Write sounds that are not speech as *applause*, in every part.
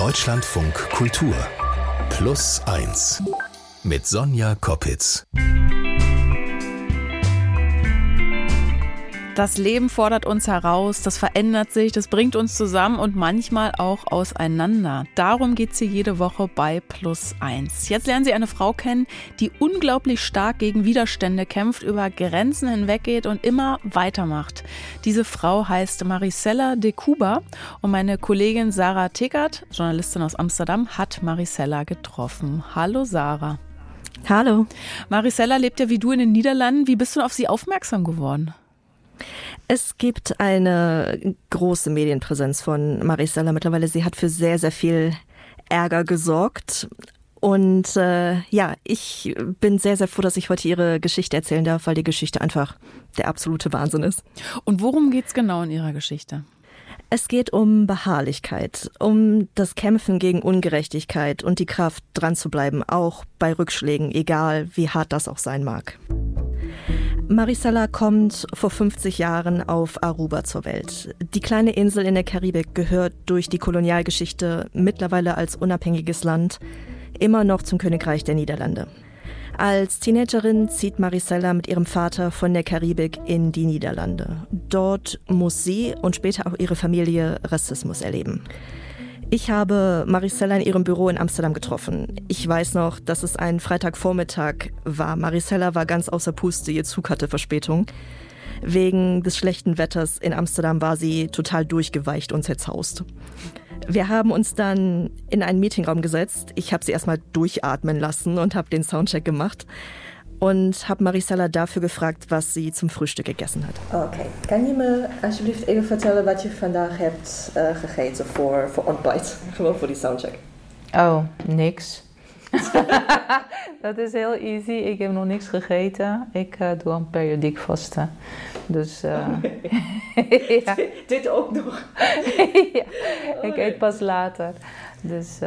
Deutschlandfunk Kultur Plus 1 mit Sonja Koppitz. Das Leben fordert uns heraus, das verändert sich, das bringt uns zusammen und manchmal auch auseinander. Darum geht es hier jede Woche bei Plus 1. Jetzt lernen Sie eine Frau kennen, die unglaublich stark gegen Widerstände kämpft, über Grenzen hinweggeht und immer weitermacht. Diese Frau heißt Maricela de Cuba und meine Kollegin Sarah Tickert, Journalistin aus Amsterdam, hat Maricela getroffen. Hallo Sarah. Hallo. Maricela lebt ja wie du in den Niederlanden. Wie bist du auf sie aufmerksam geworden? Es gibt eine große Medienpräsenz von Maricela mittlerweile. Sie hat für sehr, sehr viel Ärger gesorgt. Und äh, ja, ich bin sehr, sehr froh, dass ich heute ihre Geschichte erzählen darf, weil die Geschichte einfach der absolute Wahnsinn ist. Und worum geht es genau in ihrer Geschichte? Es geht um Beharrlichkeit, um das Kämpfen gegen Ungerechtigkeit und die Kraft, dran zu bleiben, auch bei Rückschlägen, egal wie hart das auch sein mag. Marisela kommt vor 50 Jahren auf Aruba zur Welt. Die kleine Insel in der Karibik gehört durch die Kolonialgeschichte mittlerweile als unabhängiges Land immer noch zum Königreich der Niederlande. Als Teenagerin zieht Marisela mit ihrem Vater von der Karibik in die Niederlande. Dort muss sie und später auch ihre Familie Rassismus erleben. Ich habe Maricella in ihrem Büro in Amsterdam getroffen. Ich weiß noch, dass es ein Freitagvormittag war. Maricella war ganz außer Puste, ihr Zug hatte Verspätung. Wegen des schlechten Wetters in Amsterdam war sie total durchgeweicht und zerzaust. Wir haben uns dann in einen Meetingraum gesetzt. Ich habe sie erstmal durchatmen lassen und habe den Soundcheck gemacht und habe Maricela dafür gefragt, was sie zum Frühstück gegessen hat. Okay, kan je me alsjeblieft even vertellen wat je vandaag hebt uh, gegeten voor, voor ontbijt? *laughs* Gewoon voor die soundcheck. Oh, niks. *laughs* dat is heel easy. Ik heb nog niks gegeten. Ik uh, doe een periodiek vasten. Dus. Uh, *laughs* ja. Dit ook nog? ja, ik eet pas later. Dus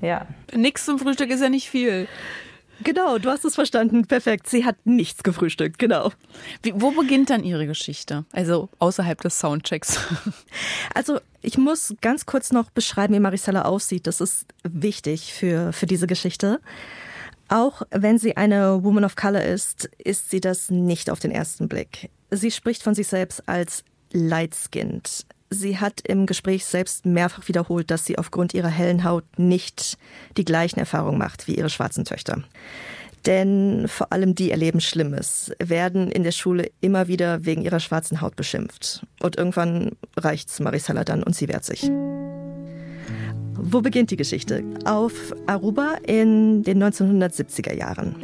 ja. Niks zum Frühstück ist ja nicht viel. Genau, du hast es verstanden. Perfekt. Sie hat nichts gefrühstückt, genau. Wie, wo beginnt dann Ihre Geschichte? Also außerhalb des Soundchecks. *laughs* Also ich muss ganz kurz noch beschreiben, wie Maricela aussieht. Das ist wichtig für, für diese Geschichte. Auch wenn sie eine Woman of Color ist, ist sie das nicht auf den ersten Blick. Sie spricht von sich selbst als light-skinned. Sie hat im Gespräch selbst mehrfach wiederholt, dass sie aufgrund ihrer hellen Haut nicht die gleichen Erfahrungen macht wie ihre schwarzen Töchter. Denn vor allem die erleben Schlimmes, werden in der Schule immer wieder wegen ihrer schwarzen Haut beschimpft. Und irgendwann reicht's Maricela dann und sie wehrt sich. Wo beginnt die Geschichte? Auf Aruba in den 1970er Jahren.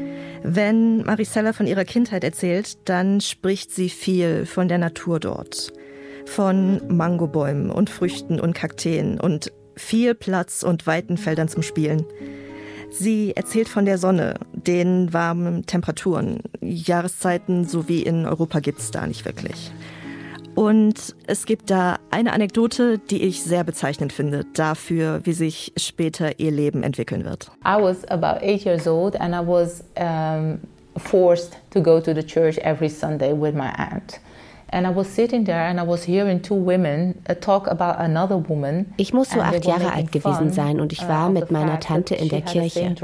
Wenn Maricela von ihrer Kindheit erzählt, dann spricht sie viel von der Natur dort von Mangobäumen und Früchten und Kakteen und viel Platz und weiten Feldern zum Spielen. Sie erzählt von der Sonne, den warmen Temperaturen. Jahreszeiten so wie in Europa gibt es da nicht wirklich. Und es gibt da eine Anekdote, die ich sehr bezeichnend finde, dafür, wie sich später ihr Leben entwickeln wird. I was about eight years old and I was um, forced to go to the church every Sunday with my aunt. Ich muss so acht Jahre alt gewesen sein und ich uh, war mit meiner Tante in der Kirche.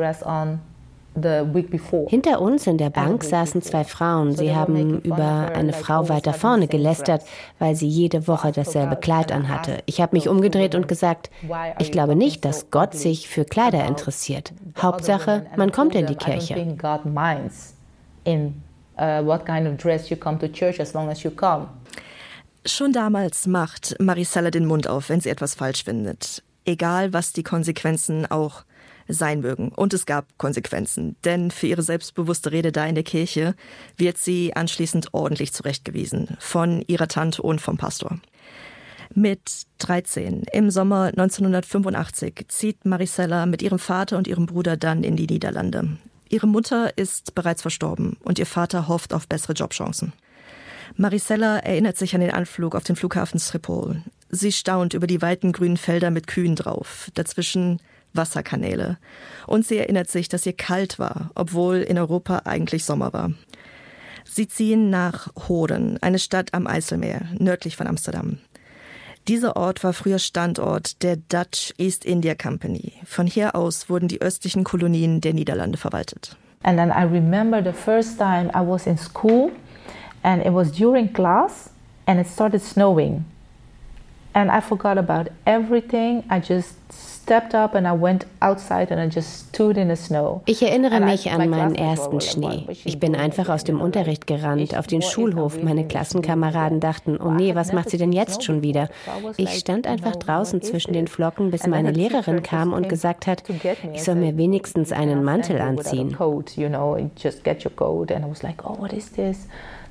Hinter uns in der Bank saßen zwei Frauen. Sie haben über eine Frau weiter vorne gelästert, weil sie jede Woche dasselbe Kleid anhatte. Ich habe mich umgedreht und gesagt, ich glaube nicht, dass Gott sich für Kleider interessiert. Hauptsache, man kommt in die Kirche uh, what kind of dress you come to church as long as you come. Schon damals macht Maricela den Mund auf, wenn sie etwas falsch findet. Egal, was die Konsequenzen auch sein mögen. Und es gab Konsequenzen, denn für ihre selbstbewusste Rede da in der Kirche wird sie anschließend ordentlich zurechtgewiesen von ihrer Tante und vom Pastor. Mit 13 im Sommer 1985 zieht Maricela mit ihrem Vater und ihrem Bruder dann in die Niederlande. Ihre Mutter ist bereits verstorben und ihr Vater hofft auf bessere Jobchancen. Maricella erinnert sich an den Anflug auf den Flughafen Schiphol. Sie staunt über die weiten grünen Felder mit Kühen drauf, dazwischen Wasserkanäle. Und sie erinnert sich, dass ihr kalt war, obwohl in Europa eigentlich Sommer war. Sie ziehen nach Hoden, eine Stadt am Eiselmeer, nördlich von Amsterdam. Dieser Ort war früher Standort der Dutch East India Company. Von hier aus wurden die östlichen Kolonien der Niederlande verwaltet. And then I remember the first time I was in school and it was during class and it started snowing. And I forgot about everything. I just ich erinnere mich an meinen ersten Schnee. Ich bin einfach aus dem Unterricht gerannt, auf den Schulhof. Meine Klassenkameraden dachten, oh nee, was macht sie denn jetzt schon wieder? Ich stand einfach draußen zwischen den Flocken, bis meine Lehrerin kam und gesagt hat, ich soll mir wenigstens einen Mantel anziehen.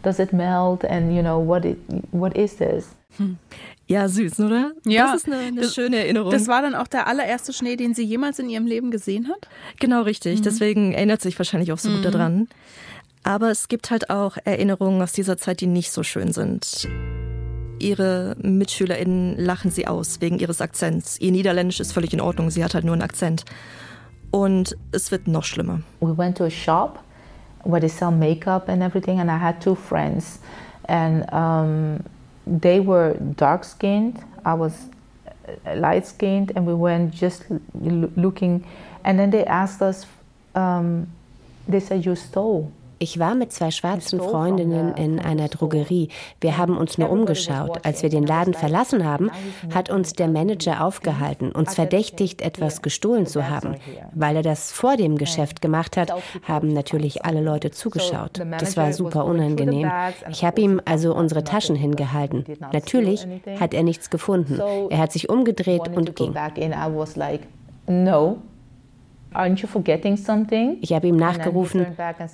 Does it melt? And you know what? It, what is this? Hm. Ja, süß, oder? Ja, das ist eine, eine das, schöne Erinnerung. Das war dann auch der allererste Schnee, den sie jemals in ihrem Leben gesehen hat? Genau, richtig. Mhm. Deswegen erinnert sich wahrscheinlich auch so gut mhm. daran. Aber es gibt halt auch Erinnerungen aus dieser Zeit, die nicht so schön sind. Ihre MitschülerInnen lachen sie aus wegen ihres Akzents. Ihr Niederländisch ist völlig in Ordnung, sie hat halt nur einen Akzent. Und es wird noch schlimmer. We went to a shop where they sell makeup and everything and I had two friends. And um, they were dark skinned, I was uh, light skinned, and we went just looking. And then they asked us, um, they said, You stole. Ich war mit zwei schwarzen Freundinnen in einer Drogerie. Wir haben uns nur umgeschaut. Als wir den Laden verlassen haben, hat uns der Manager aufgehalten, uns verdächtigt, etwas gestohlen zu haben. Weil er das vor dem Geschäft gemacht hat, haben natürlich alle Leute zugeschaut. Das war super unangenehm. Ich habe ihm also unsere Taschen hingehalten. Natürlich hat er nichts gefunden. Er hat sich umgedreht und ging. No, ich habe ihm nachgerufen,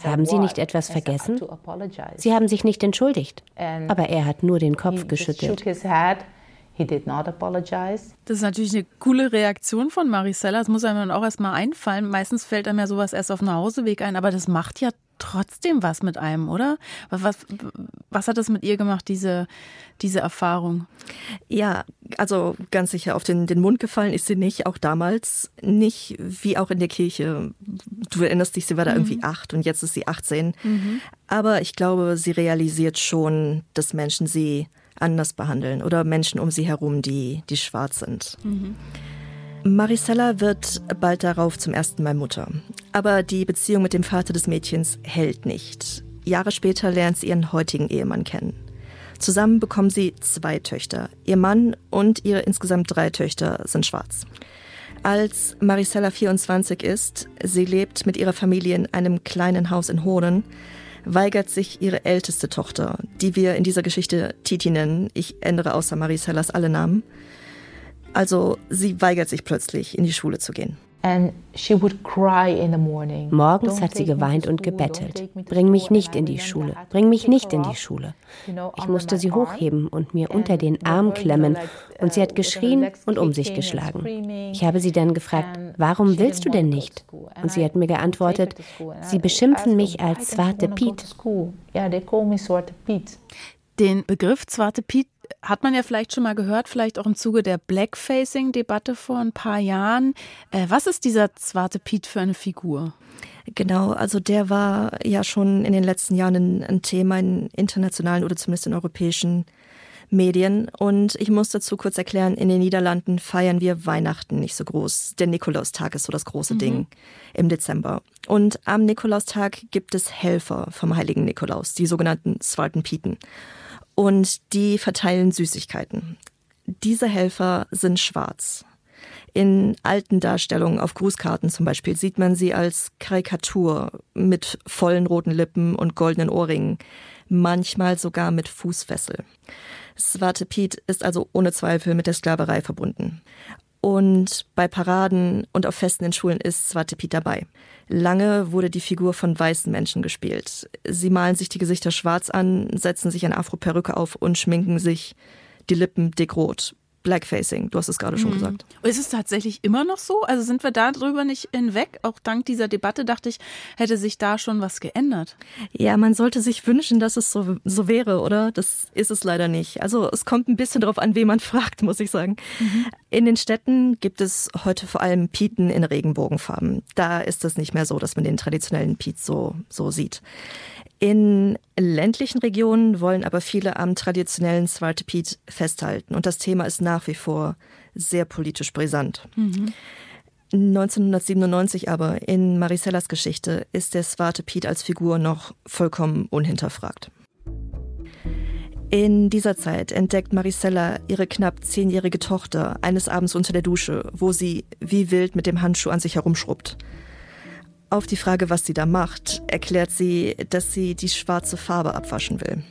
haben Sie nicht etwas vergessen? Sie haben sich nicht entschuldigt. Aber er hat nur den Kopf geschüttelt. Das ist natürlich eine coole Reaktion von Maricela. Das muss einem dann auch erstmal einfallen. Meistens fällt einem ja sowas erst auf dem Hauseweg ein, aber das macht ja trotzdem was mit einem, oder? Was, was hat das mit ihr gemacht, diese, diese Erfahrung? Ja, also ganz sicher auf den, den Mund gefallen ist sie nicht, auch damals nicht, wie auch in der Kirche. Du erinnerst dich, sie war da mhm. irgendwie acht und jetzt ist sie 18. Mhm. Aber ich glaube, sie realisiert schon, dass Menschen sie anders behandeln oder Menschen um sie herum, die, die schwarz sind. Mhm. Maricela wird bald darauf zum ersten Mal Mutter. Aber die Beziehung mit dem Vater des Mädchens hält nicht. Jahre später lernt sie ihren heutigen Ehemann kennen. Zusammen bekommen sie zwei Töchter. Ihr Mann und ihre insgesamt drei Töchter sind schwarz. Als Maricela 24 ist, sie lebt mit ihrer Familie in einem kleinen Haus in Hohnen, weigert sich ihre älteste Tochter, die wir in dieser Geschichte Titi nennen, ich ändere außer Maricellas alle Namen, also sie weigert sich plötzlich, in die Schule zu gehen. Morgens hat sie geweint und gebettelt. Bring mich nicht in die Schule. Bring mich nicht in die Schule. Ich musste sie hochheben und mir unter den Arm klemmen und sie hat geschrien und um sich geschlagen. Ich habe sie dann gefragt, warum willst du denn nicht? Und sie hat mir geantwortet, sie beschimpfen mich als Zwarte Piet. Den Begriff Zwarte Piet hat man ja vielleicht schon mal gehört, vielleicht auch im Zuge der Blackfacing-Debatte vor ein paar Jahren. Äh, was ist dieser Zwarte Piet für eine Figur? Genau, also der war ja schon in den letzten Jahren ein, ein Thema in internationalen oder zumindest in europäischen Medien. Und ich muss dazu kurz erklären, in den Niederlanden feiern wir Weihnachten nicht so groß. Der Nikolaustag ist so das große mhm. Ding im Dezember. Und am Nikolaustag gibt es Helfer vom heiligen Nikolaus, die sogenannten Pieten und die verteilen Süßigkeiten. Diese Helfer sind schwarz. In alten Darstellungen auf Grußkarten zum Beispiel sieht man sie als Karikatur mit vollen roten Lippen und goldenen Ohrringen, manchmal sogar mit Fußfessel. Swarte Piet ist also ohne Zweifel mit der Sklaverei verbunden. Und bei Paraden und auf Festen in Schulen ist Swarte Piet dabei. Lange wurde die Figur von weißen Menschen gespielt. Sie malen sich die Gesichter schwarz an, setzen sich eine Afro-Perücke auf und schminken sich die Lippen dickrot. Blackfacing, du hast es gerade schon mhm. gesagt. Ist es tatsächlich immer noch so? Also sind wir darüber nicht hinweg? Auch dank dieser Debatte dachte ich, hätte sich da schon was geändert. Ja, man sollte sich wünschen, dass es so, so wäre, oder? Das ist es leider nicht. Also es kommt ein bisschen darauf an, wen man *laughs* fragt, muss ich sagen. Mhm. In den Städten gibt es heute vor allem Pieten in Regenbogenfarben. Da ist es nicht mehr so, dass man den traditionellen Piet so, so sieht. In ländlichen Regionen wollen aber viele am traditionellen Zwarte Piet festhalten und das Thema ist nach wie vor sehr politisch brisant. Mhm. 1997 aber in Maricellas Geschichte ist der Swarte Piet als Figur noch vollkommen unhinterfragt. In dieser Zeit entdeckt Maricella ihre knapp zehnjährige Tochter eines Abends unter der Dusche, wo sie wie wild mit dem Handschuh an sich herumschrubbt. Auf die Frage, was sie da macht, erklärt sie, dass sie die schwarze Farbe abwaschen will.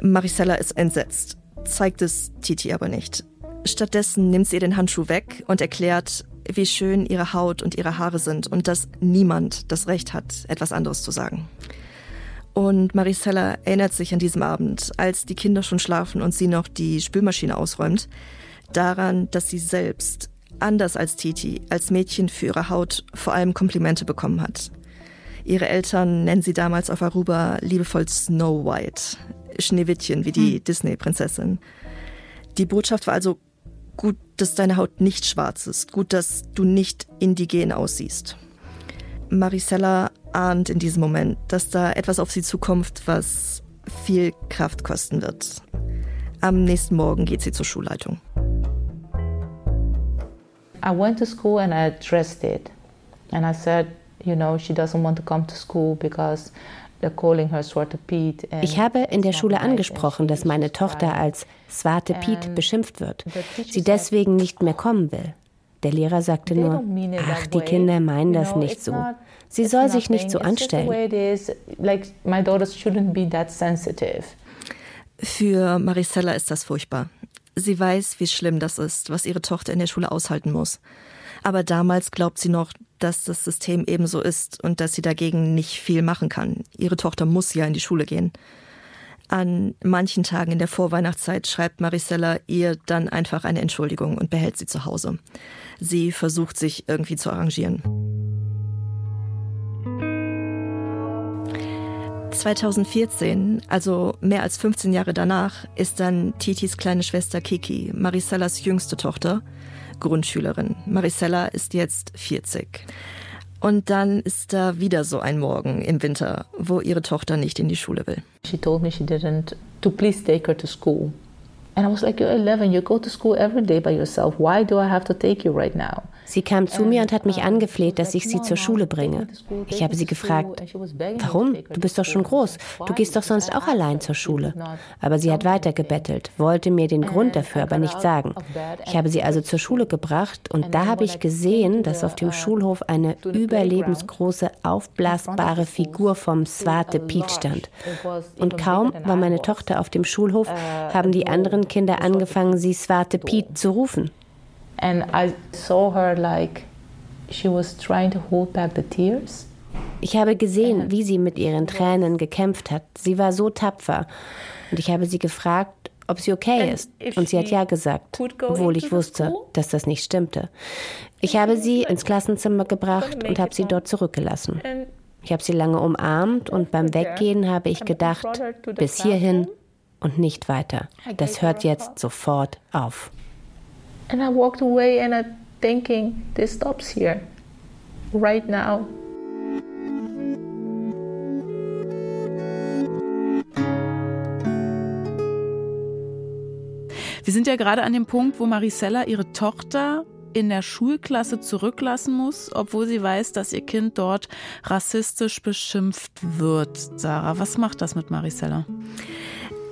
Maricella ist entsetzt, zeigt es Titi aber nicht. Stattdessen nimmt sie ihr den Handschuh weg und erklärt, wie schön ihre Haut und ihre Haare sind und dass niemand das Recht hat, etwas anderes zu sagen. Und Maricella erinnert sich an diesem Abend, als die Kinder schon schlafen und sie noch die Spülmaschine ausräumt, daran, dass sie selbst, anders als Titi, als Mädchen für ihre Haut vor allem Komplimente bekommen hat. Ihre Eltern nennen sie damals auf Aruba liebevoll Snow White, Schneewittchen wie die hm. Disney-Prinzessin. Die Botschaft war also gut, dass deine Haut nicht schwarz ist, gut, dass du nicht indigen aussiehst. Maricella ahnt in diesem Moment, dass da etwas auf sie zukommt, was viel Kraft kosten wird. Am nächsten Morgen geht sie zur Schulleitung. I went to school and I addressed it. And I said, you know, she doesn't want to come to school because ich habe in der Schule angesprochen, dass meine Tochter als Swarte Piet beschimpft wird, sie deswegen nicht mehr kommen will. Der Lehrer sagte nur, ach, die Kinder meinen das nicht so. Sie soll sich nicht so anstellen. Für Maricella ist das furchtbar. Sie weiß, wie schlimm das ist, was ihre Tochter in der Schule aushalten muss. Aber damals glaubt sie noch, dass das System ebenso ist und dass sie dagegen nicht viel machen kann. Ihre Tochter muss ja in die Schule gehen. An manchen Tagen in der Vorweihnachtszeit schreibt Maricella ihr dann einfach eine Entschuldigung und behält sie zu Hause. Sie versucht sich irgendwie zu arrangieren. 2014, also mehr als 15 Jahre danach, ist dann Titis kleine Schwester Kiki, Maricellas jüngste Tochter, Grundschülerin. Maricella ist jetzt 40. Und dann ist da wieder so ein Morgen im Winter, wo ihre Tochter nicht in die Schule will. She told me she didn't to please take her to school. And I was like, you're 11, you go to school every day by yourself. Why do I have to take you right now? Sie kam zu mir und hat mich angefleht, dass ich sie zur Schule bringe. Ich habe sie gefragt, warum? Du bist doch schon groß. Du gehst doch sonst auch allein zur Schule. Aber sie hat weiter gebettelt, wollte mir den Grund dafür aber nicht sagen. Ich habe sie also zur Schule gebracht und da habe ich gesehen, dass auf dem Schulhof eine überlebensgroße, aufblasbare Figur vom Swate Piet stand. Und kaum war meine Tochter auf dem Schulhof, haben die anderen Kinder angefangen, sie Swate Piet zu rufen. And I saw her like she was trying to hold back the tears. Ich habe gesehen, wie sie mit ihren Tränen gekämpft hat. Sie war so tapfer. Und ich habe sie gefragt, ob sie okay ist. Und sie hat ja gesagt, obwohl ich wusste, dass das nicht stimmte. Ich habe sie ins Klassenzimmer gebracht und habe sie dort zurückgelassen. Ich habe sie lange umarmt und beim Weggehen habe ich gedacht, bis hierhin und nicht weiter. Das hört jetzt sofort auf. And I walked away and I thinking, this stops here, right now. Wir sind ja gerade an dem Punkt, wo Maricella ihre Tochter in der Schulklasse zurücklassen muss, obwohl sie weiß, dass ihr Kind dort rassistisch beschimpft wird. Sarah, was macht das mit Maricella?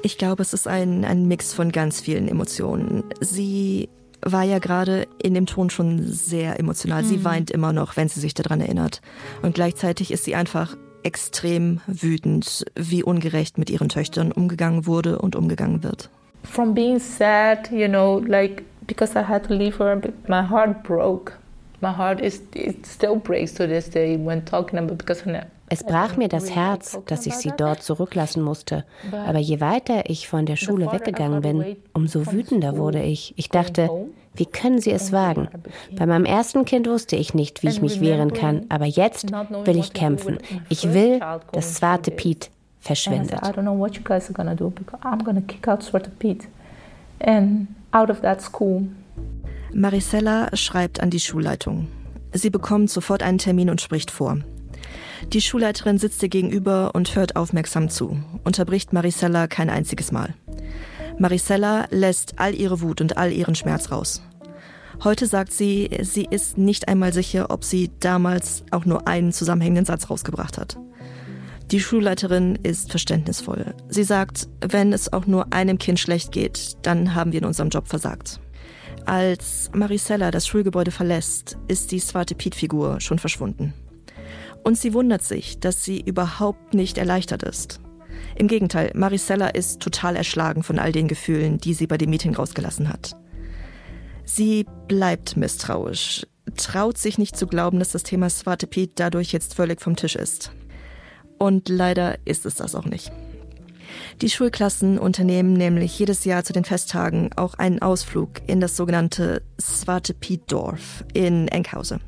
Ich glaube, es ist ein, ein Mix von ganz vielen Emotionen. Sie war ja gerade in dem Ton schon sehr emotional. Sie mhm. weint immer noch, wenn sie sich daran erinnert. Und gleichzeitig ist sie einfach extrem wütend, wie ungerecht mit ihren Töchtern umgegangen wurde und umgegangen wird. From being sad, you know, like because I had to leave her, my heart broke. My heart is it still breaks to this day when talking about because I es brach mir das Herz, dass ich sie dort zurücklassen musste. Aber je weiter ich von der Schule weggegangen bin, umso wütender wurde ich. Ich dachte, wie können sie es wagen? Bei meinem ersten Kind wusste ich nicht, wie ich mich wehren kann, aber jetzt will ich kämpfen. Ich will, dass Swarte Piet verschwindet. Maricela schreibt an die Schulleitung. Sie bekommt sofort einen Termin und spricht vor. Die Schulleiterin sitzt ihr gegenüber und hört aufmerksam zu, unterbricht Maricela kein einziges Mal. Maricela lässt all ihre Wut und all ihren Schmerz raus. Heute sagt sie, sie ist nicht einmal sicher, ob sie damals auch nur einen zusammenhängenden Satz rausgebracht hat. Die Schulleiterin ist verständnisvoll. Sie sagt, wenn es auch nur einem Kind schlecht geht, dann haben wir in unserem Job versagt. Als Maricela das Schulgebäude verlässt, ist die Swarte Piet-Figur schon verschwunden. Und sie wundert sich, dass sie überhaupt nicht erleichtert ist. Im Gegenteil, Maricela ist total erschlagen von all den Gefühlen, die sie bei dem Meeting rausgelassen hat. Sie bleibt misstrauisch, traut sich nicht zu glauben, dass das Thema Swarte Piet dadurch jetzt völlig vom Tisch ist. Und leider ist es das auch nicht. Die Schulklassen unternehmen nämlich jedes Jahr zu den Festtagen auch einen Ausflug in das sogenannte Swarte Piet-Dorf in Enkhause.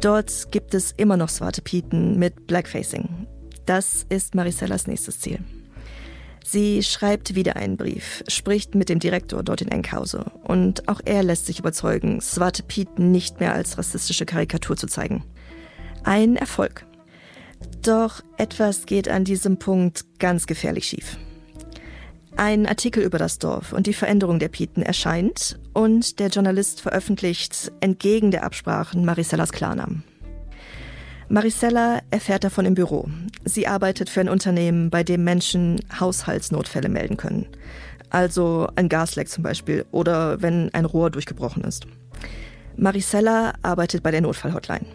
Dort gibt es immer noch Swarte Pieten mit Blackfacing. Das ist Maricellas nächstes Ziel. Sie schreibt wieder einen Brief, spricht mit dem Direktor dort in Enkhause und auch er lässt sich überzeugen, Swarte Pieten nicht mehr als rassistische Karikatur zu zeigen. Ein Erfolg. Doch etwas geht an diesem Punkt ganz gefährlich schief. Ein Artikel über das Dorf und die Veränderung der Pieten erscheint und der Journalist veröffentlicht entgegen der Absprachen Maricellas Klarnamen. Maricella erfährt davon im Büro. Sie arbeitet für ein Unternehmen, bei dem Menschen Haushaltsnotfälle melden können. Also ein Gasleck zum Beispiel oder wenn ein Rohr durchgebrochen ist. Maricella arbeitet bei der Notfallhotline.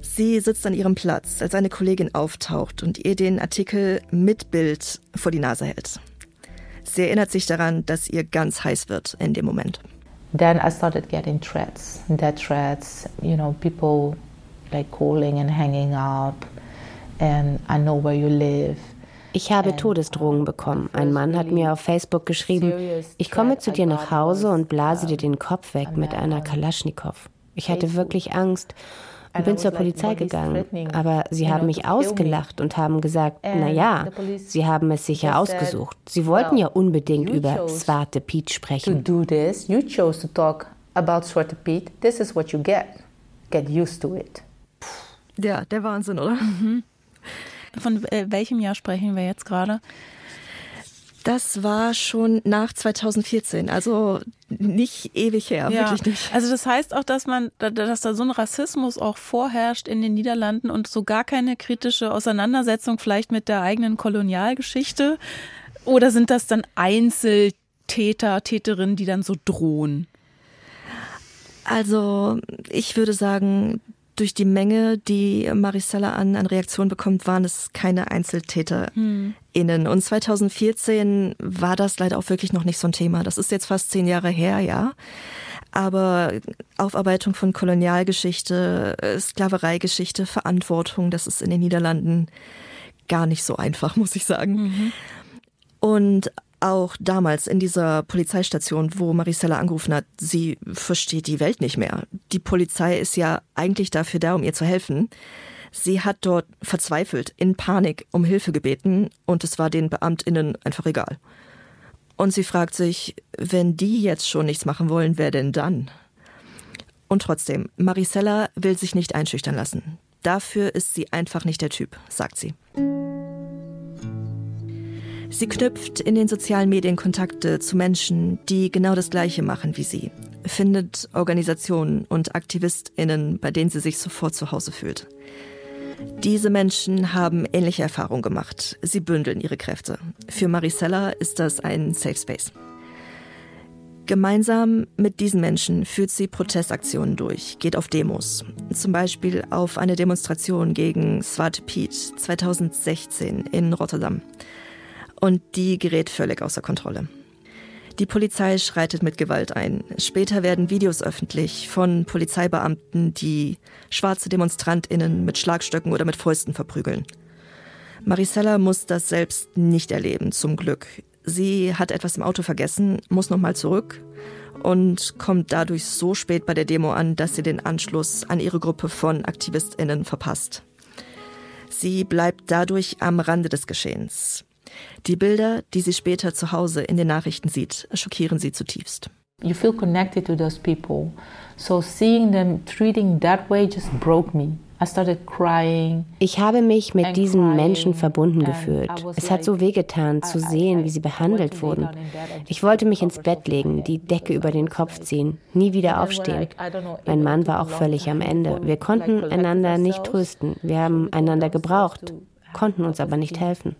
Sie sitzt an ihrem Platz, als eine Kollegin auftaucht und ihr den Artikel mit Bild vor die Nase hält. Sie erinnert sich daran, dass ihr ganz heiß wird in dem Moment. Then I started getting threats. Death threats, you know, people like calling and hanging up and I know where you live. Ich habe Todesdrohungen bekommen. Ein Mann hat mir auf Facebook geschrieben, ich komme zu dir nach Hause und blase dir den Kopf weg mit einer Kalaschnikow. Ich hatte wirklich Angst und bin zur Polizei gegangen. Aber sie haben mich ausgelacht und haben gesagt, na ja, sie haben es sicher ausgesucht. Sie wollten ja unbedingt über Swarte Piet sprechen. To do this, you chose to talk about Swarte Piet. This is what you get. Get used to it. Ja, der Wahnsinn, oder? Mhm. Von äh, welchem Jahr sprechen wir jetzt gerade? Das war schon nach 2014, also nicht ewig her, ja. wirklich nicht. Also das heißt auch, dass man, dass da so ein Rassismus auch vorherrscht in den Niederlanden und so gar keine kritische Auseinandersetzung vielleicht mit der eigenen Kolonialgeschichte. Oder sind das dann Einzeltäter, Täterinnen, die dann so drohen? Also ich würde sagen, durch die Menge, die Maricela an, an Reaktionen bekommt, waren es keine EinzeltäterInnen. Hm. Und 2014 war das leider auch wirklich noch nicht so ein Thema. Das ist jetzt fast zehn Jahre her, ja. Aber Aufarbeitung von Kolonialgeschichte, Sklavereigeschichte, Verantwortung, das ist in den Niederlanden gar nicht so einfach, *laughs* muss ich sagen. Mhm. Und auch damals in dieser Polizeistation, wo Maricela angerufen hat, sie versteht die Welt nicht mehr. Die Polizei ist ja eigentlich dafür da, um ihr zu helfen. Sie hat dort verzweifelt, in Panik um Hilfe gebeten und es war den Beamtinnen einfach egal. Und sie fragt sich, wenn die jetzt schon nichts machen wollen, wer denn dann? Und trotzdem, Maricela will sich nicht einschüchtern lassen. Dafür ist sie einfach nicht der Typ, sagt sie. Sie knüpft in den sozialen Medien Kontakte zu Menschen, die genau das Gleiche machen wie sie, findet Organisationen und Aktivistinnen, bei denen sie sich sofort zu Hause fühlt. Diese Menschen haben ähnliche Erfahrungen gemacht. Sie bündeln ihre Kräfte. Für Maricella ist das ein Safe Space. Gemeinsam mit diesen Menschen führt sie Protestaktionen durch, geht auf Demos. Zum Beispiel auf eine Demonstration gegen Swarte Piet 2016 in Rotterdam und die gerät völlig außer Kontrolle. Die Polizei schreitet mit Gewalt ein. Später werden Videos öffentlich von Polizeibeamten, die schwarze Demonstrantinnen mit Schlagstöcken oder mit Fäusten verprügeln. Maricella muss das selbst nicht erleben, zum Glück. Sie hat etwas im Auto vergessen, muss nochmal zurück und kommt dadurch so spät bei der Demo an, dass sie den Anschluss an ihre Gruppe von Aktivistinnen verpasst. Sie bleibt dadurch am Rande des Geschehens. Die Bilder, die sie später zu Hause in den Nachrichten sieht, schockieren sie zutiefst. You feel connected to those people. So seeing them treating that way just broke me. Ich habe mich mit diesen Menschen verbunden gefühlt. Es hat so wehgetan zu sehen, wie sie behandelt wurden. Ich wollte mich ins Bett legen, die Decke über den Kopf ziehen, nie wieder aufstehen. Mein Mann war auch völlig am Ende. Wir konnten einander nicht trösten. Wir haben einander gebraucht, konnten uns aber nicht helfen.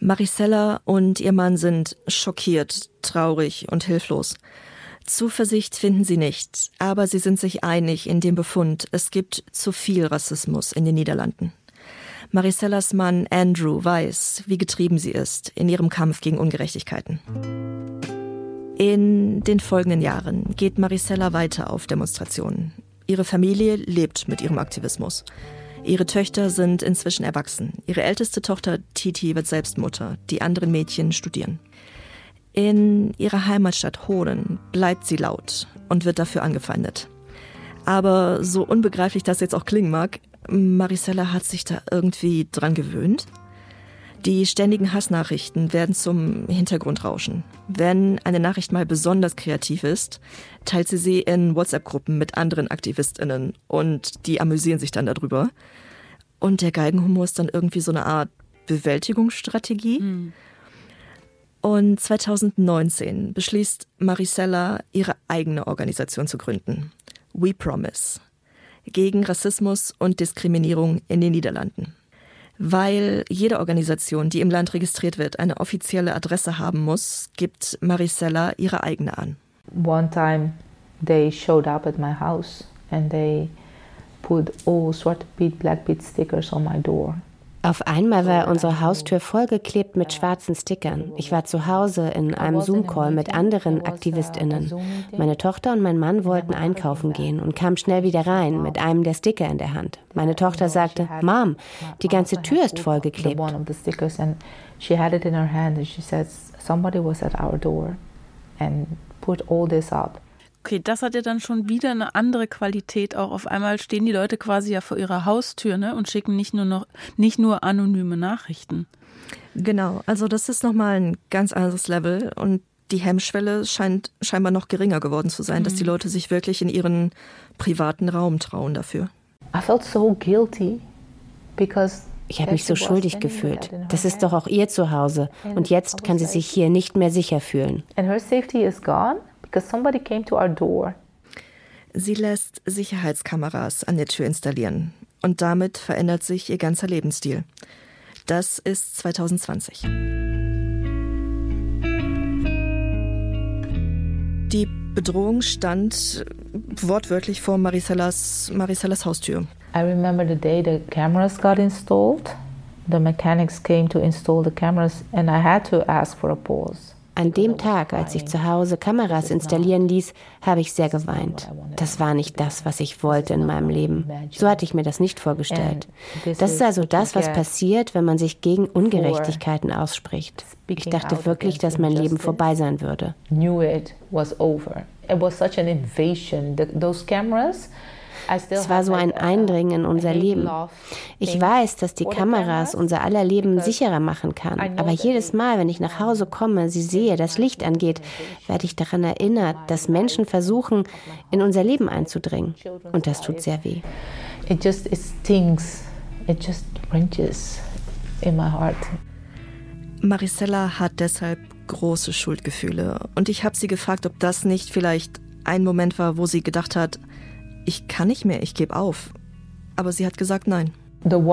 Maricella und ihr Mann sind schockiert, traurig und hilflos. Zuversicht finden sie nicht, aber sie sind sich einig in dem Befund, es gibt zu viel Rassismus in den Niederlanden. Maricellas Mann Andrew weiß, wie getrieben sie ist in ihrem Kampf gegen Ungerechtigkeiten. In den folgenden Jahren geht Maricella weiter auf Demonstrationen. Ihre Familie lebt mit ihrem Aktivismus. Ihre Töchter sind inzwischen erwachsen. Ihre älteste Tochter Titi wird selbst Mutter. Die anderen Mädchen studieren. In ihrer Heimatstadt Hoden bleibt sie laut und wird dafür angefeindet. Aber so unbegreiflich das jetzt auch klingen mag, Maricella hat sich da irgendwie dran gewöhnt. Die ständigen Hassnachrichten werden zum Hintergrundrauschen. Wenn eine Nachricht mal besonders kreativ ist, teilt sie sie in WhatsApp-Gruppen mit anderen AktivistInnen und die amüsieren sich dann darüber. Und der Geigenhumor ist dann irgendwie so eine Art Bewältigungsstrategie. Mhm. Und 2019 beschließt Maricella, ihre eigene Organisation zu gründen. We Promise. Gegen Rassismus und Diskriminierung in den Niederlanden. Weil jede Organisation, die im Land registriert wird, eine offizielle Adresse haben muss, gibt Maricella ihre eigene an. One time they showed up at my house and they put all sort of beat black beat stickers on my door. Auf einmal war unsere Haustür vollgeklebt mit schwarzen Stickern. Ich war zu Hause in einem Zoom-Call mit anderen AktivistInnen. Meine Tochter und mein Mann wollten einkaufen gehen und kamen schnell wieder rein mit einem der Sticker in der Hand. Meine Tochter sagte, Mom, die ganze Tür ist vollgeklebt. She had it in her hand and she says, somebody was at our door and put all this up. Okay, das hat ja dann schon wieder eine andere Qualität auch. Auf einmal stehen die Leute quasi ja vor ihrer Haustür ne, und schicken nicht nur noch nicht nur anonyme Nachrichten. Genau, also das ist nochmal ein ganz anderes Level und die Hemmschwelle scheint scheinbar noch geringer geworden zu sein, mhm. dass die mhm. Leute sich wirklich in ihren privaten Raum trauen dafür. I felt so guilty because ich habe mich so schuldig gefühlt. Das ist doch auch ihr Zuhause. Und jetzt kann sie sich hier nicht mehr sicher fühlen. And her safety is gone because somebody came to our door. Sie lässt Sicherheitskameras an der Tür installieren und damit verändert sich ihr ganzer Lebensstil. Das ist 2020. Die Bedrohung stand wortwörtlich vor Maricellas, Maricellas Haustür. I remember the day the cameras got installed. The mechanics came to install the cameras and I had to ask for a pause. An dem Tag, als ich zu Hause Kameras installieren ließ, habe ich sehr geweint. Das war nicht das, was ich wollte in meinem Leben. So hatte ich mir das nicht vorgestellt. Das ist also das, was passiert, wenn man sich gegen Ungerechtigkeiten ausspricht. Ich dachte wirklich, dass mein Leben vorbei sein würde. It was such an invasion. Those cameras es war so ein Eindringen in unser Leben. Ich weiß, dass die Kameras unser aller Leben sicherer machen kann. Aber jedes Mal, wenn ich nach Hause komme, sie sehe, das Licht angeht, werde ich daran erinnert, dass Menschen versuchen, in unser Leben einzudringen. Und das tut sehr weh. It just it stings. It just wrenches in my heart. Maricella hat deshalb große Schuldgefühle. Und ich habe sie gefragt, ob das nicht vielleicht ein Moment war, wo sie gedacht hat, ich kann nicht mehr, ich gebe auf. Aber sie hat gesagt nein. Mein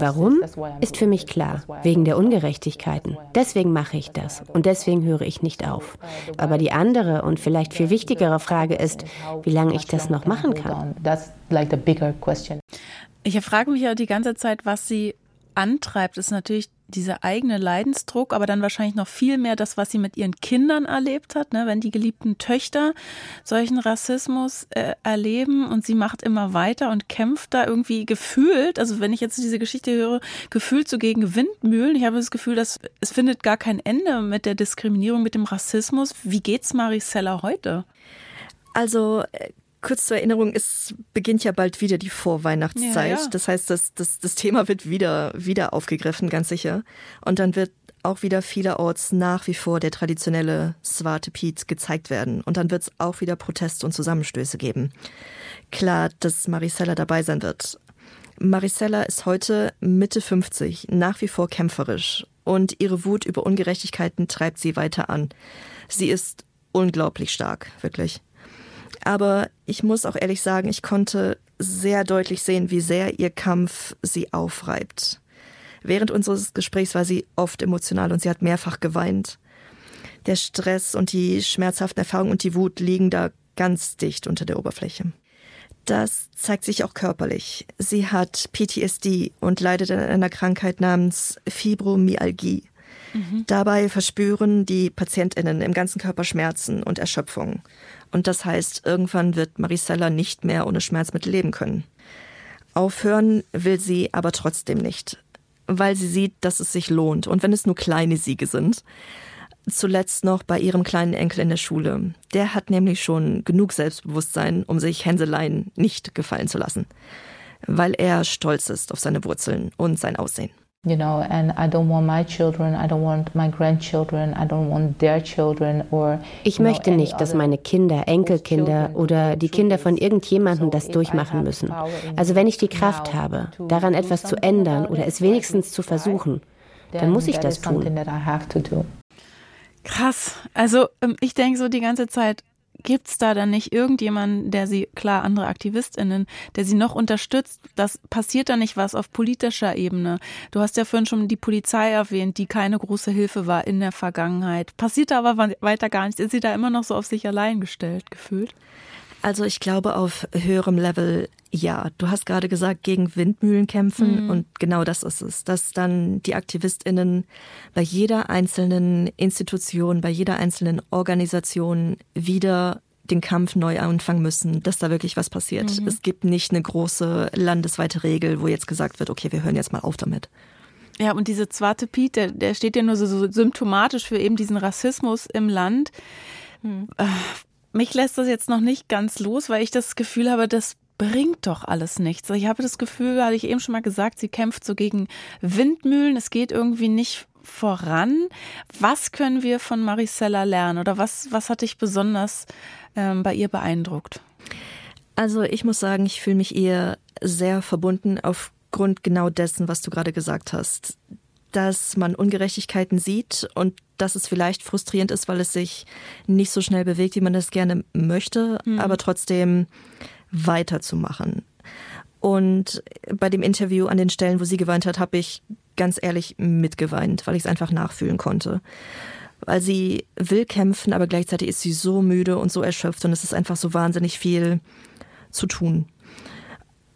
Warum ist für mich klar, wegen der Ungerechtigkeiten. Deswegen mache ich das und deswegen höre ich nicht auf. Aber die andere und vielleicht viel wichtigere Frage ist, wie lange ich das noch machen kann. Ich frage mich ja die ganze Zeit, was sie antreibt, ist natürlich dieser eigene Leidensdruck, aber dann wahrscheinlich noch viel mehr das, was sie mit ihren Kindern erlebt hat, ne? wenn die geliebten Töchter solchen Rassismus äh, erleben und sie macht immer weiter und kämpft da irgendwie gefühlt, also wenn ich jetzt diese Geschichte höre, gefühlt so gegen Windmühlen. Ich habe das Gefühl, dass es findet gar kein Ende mit der Diskriminierung, mit dem Rassismus. Wie geht's Maricella heute? Also äh, kurz zur Erinnerung, es beginnt ja bald wieder die Vorweihnachtszeit. Ja, ja. Das heißt, das, das, das Thema wird wieder, wieder aufgegriffen, ganz sicher. Und dann wird auch wieder vielerorts nach wie vor der traditionelle Swarte Piet gezeigt werden. Und dann wird es auch wieder Proteste und Zusammenstöße geben. Klar, dass Maricella dabei sein wird. Maricella ist heute Mitte 50, nach wie vor kämpferisch. Und ihre Wut über Ungerechtigkeiten treibt sie weiter an. Sie ist unglaublich stark, wirklich. Aber ich muss auch ehrlich sagen, ich konnte sehr deutlich sehen, wie sehr ihr Kampf sie aufreibt. Während unseres Gesprächs war sie oft emotional und sie hat mehrfach geweint. Der Stress und die schmerzhaften Erfahrungen und die Wut liegen da ganz dicht unter der Oberfläche. Das zeigt sich auch körperlich. Sie hat PTSD und leidet an einer Krankheit namens Fibromyalgie. Mhm. Dabei verspüren die Patientinnen im ganzen Körper Schmerzen und Erschöpfung. Und das heißt, irgendwann wird Maricella nicht mehr ohne Schmerzmittel leben können. Aufhören will sie aber trotzdem nicht, weil sie sieht, dass es sich lohnt. Und wenn es nur kleine Siege sind. Zuletzt noch bei ihrem kleinen Enkel in der Schule. Der hat nämlich schon genug Selbstbewusstsein, um sich Hänseleien nicht gefallen zu lassen. Weil er stolz ist auf seine Wurzeln und sein Aussehen. You know, and I don't want my children, I don't want my grandchildren, I don't want their children or Ich möchte nicht, dass meine Kinder, Enkelkinder oder die Kinder von irgendjemandem das durchmachen müssen. Also wenn ich die Kraft habe, daran etwas zu ändern oder es wenigstens zu versuchen, dann muss ich das tun. Krass. Also ähm, ich denke so die ganze Zeit, gibt es da dann nicht irgendjemanden, der sie, klar, andere AktivistInnen, der sie noch unterstützt? Das passiert da nicht was auf politischer Ebene? Du hast ja vorhin schon die Polizei erwähnt, die keine große Hilfe war in der Vergangenheit. Passiert da aber weiter gar nichts? Ist sie da immer noch so auf sich allein gestellt gefühlt? Also ich glaube auf höherem Level ja. Du hast gerade gesagt, gegen Windmühlen kämpfen mhm. und genau das ist es, dass dann die Aktivistinnen bei jeder einzelnen Institution, bei jeder einzelnen Organisation wieder den Kampf neu anfangen müssen, dass da wirklich was passiert. Mhm. Es gibt nicht eine große landesweite Regel, wo jetzt gesagt wird, okay, wir hören jetzt mal auf damit. Ja, und diese Zwarte Piet, der, der steht ja nur so, so symptomatisch für eben diesen Rassismus im Land. Mhm. Mich lässt das jetzt noch nicht ganz los, weil ich das Gefühl habe, das bringt doch alles nichts. Ich habe das Gefühl, hatte ich eben schon mal gesagt, sie kämpft so gegen Windmühlen. Es geht irgendwie nicht voran. Was können wir von Maricella lernen oder was, was hat dich besonders ähm, bei ihr beeindruckt? Also ich muss sagen, ich fühle mich ihr sehr verbunden aufgrund genau dessen, was du gerade gesagt hast dass man Ungerechtigkeiten sieht und dass es vielleicht frustrierend ist, weil es sich nicht so schnell bewegt, wie man das gerne möchte, mhm. aber trotzdem weiterzumachen. Und bei dem Interview an den Stellen, wo sie geweint hat, habe ich ganz ehrlich mitgeweint, weil ich es einfach nachfühlen konnte. Weil sie will kämpfen, aber gleichzeitig ist sie so müde und so erschöpft und es ist einfach so wahnsinnig viel zu tun.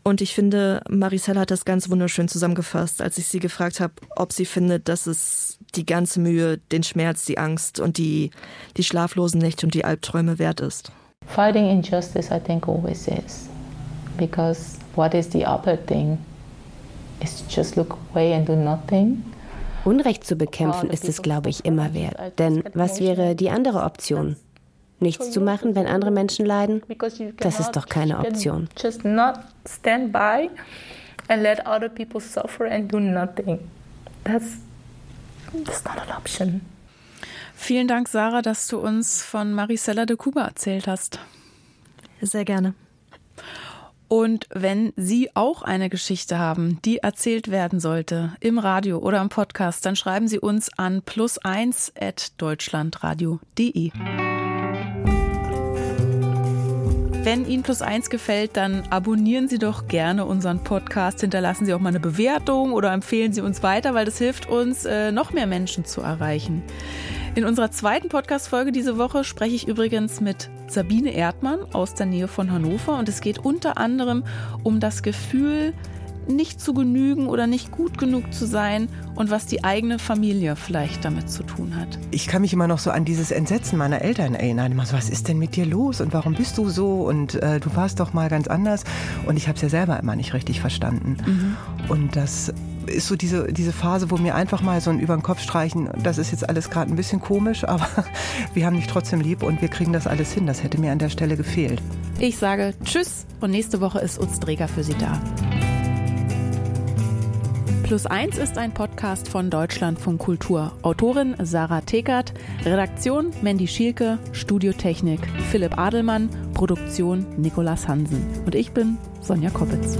Und ich finde, Maricel hat das ganz wunderschön zusammengefasst, als ich sie gefragt habe, ob sie findet, dass es die ganze Mühe, den Schmerz, die Angst und die, die schlaflosen Nächte und die Albträume wert ist. Fighting injustice, I think, always is. Because what is the other thing? Is just look away and do nothing? Unrecht zu bekämpfen ist es, glaube ich, immer wert. Denn was wäre die andere Option? Nichts zu machen, wenn andere Menschen leiden, das ist doch keine Option. Just not stand by and let other people suffer and do nothing. That's, that's not an option. Vielen Dank, Sarah, dass du uns von Maricela de Cuba erzählt hast. Sehr gerne. Und wenn Sie auch eine Geschichte haben, die erzählt werden sollte, im Radio oder im Podcast, dann schreiben Sie uns an plus1.deutschlandradio.de. Wenn Ihnen Plus eins gefällt, dann abonnieren Sie doch gerne unseren Podcast, hinterlassen Sie auch mal eine Bewertung oder empfehlen Sie uns weiter, weil das hilft uns, äh, noch mehr Menschen zu erreichen. In unserer zweiten Podcast-Folge diese Woche spreche ich übrigens mit Sabine Erdmann aus der Nähe von Hannover und es geht unter anderem um das Gefühl, nicht zu genügen oder nicht gut genug zu sein und was die eigene Familie vielleicht damit zu tun hat. Ich kann mich immer noch so an dieses Entsetzen meiner Eltern erinnern. Immer so, was ist denn mit dir los und warum bist du so und äh, du warst doch mal ganz anders. Und ich habe es ja selber immer nicht richtig verstanden. Mhm. Und das ist so diese, diese Phase, wo mir einfach mal so ein über den Kopf streichen, das ist jetzt alles gerade ein bisschen komisch, aber *laughs* wir haben dich trotzdem lieb und wir kriegen das alles hin. Das hätte mir an der Stelle gefehlt. Ich sage Tschüss und nächste Woche ist Utz Dreger für Sie da. Plus 1 ist ein Podcast von Deutschlandfunk Kultur. Autorin Sarah Tekert, Redaktion Mandy Schielke, Studiotechnik Philipp Adelmann, Produktion Nikolas Hansen. Und ich bin Sonja Koppitz.